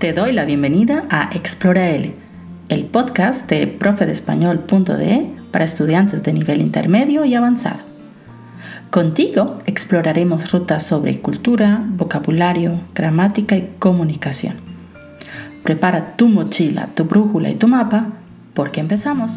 Te doy la bienvenida a Explora L, el podcast de profedespañol.de para estudiantes de nivel intermedio y avanzado. Contigo exploraremos rutas sobre cultura, vocabulario, gramática y comunicación. Prepara tu mochila, tu brújula y tu mapa porque empezamos.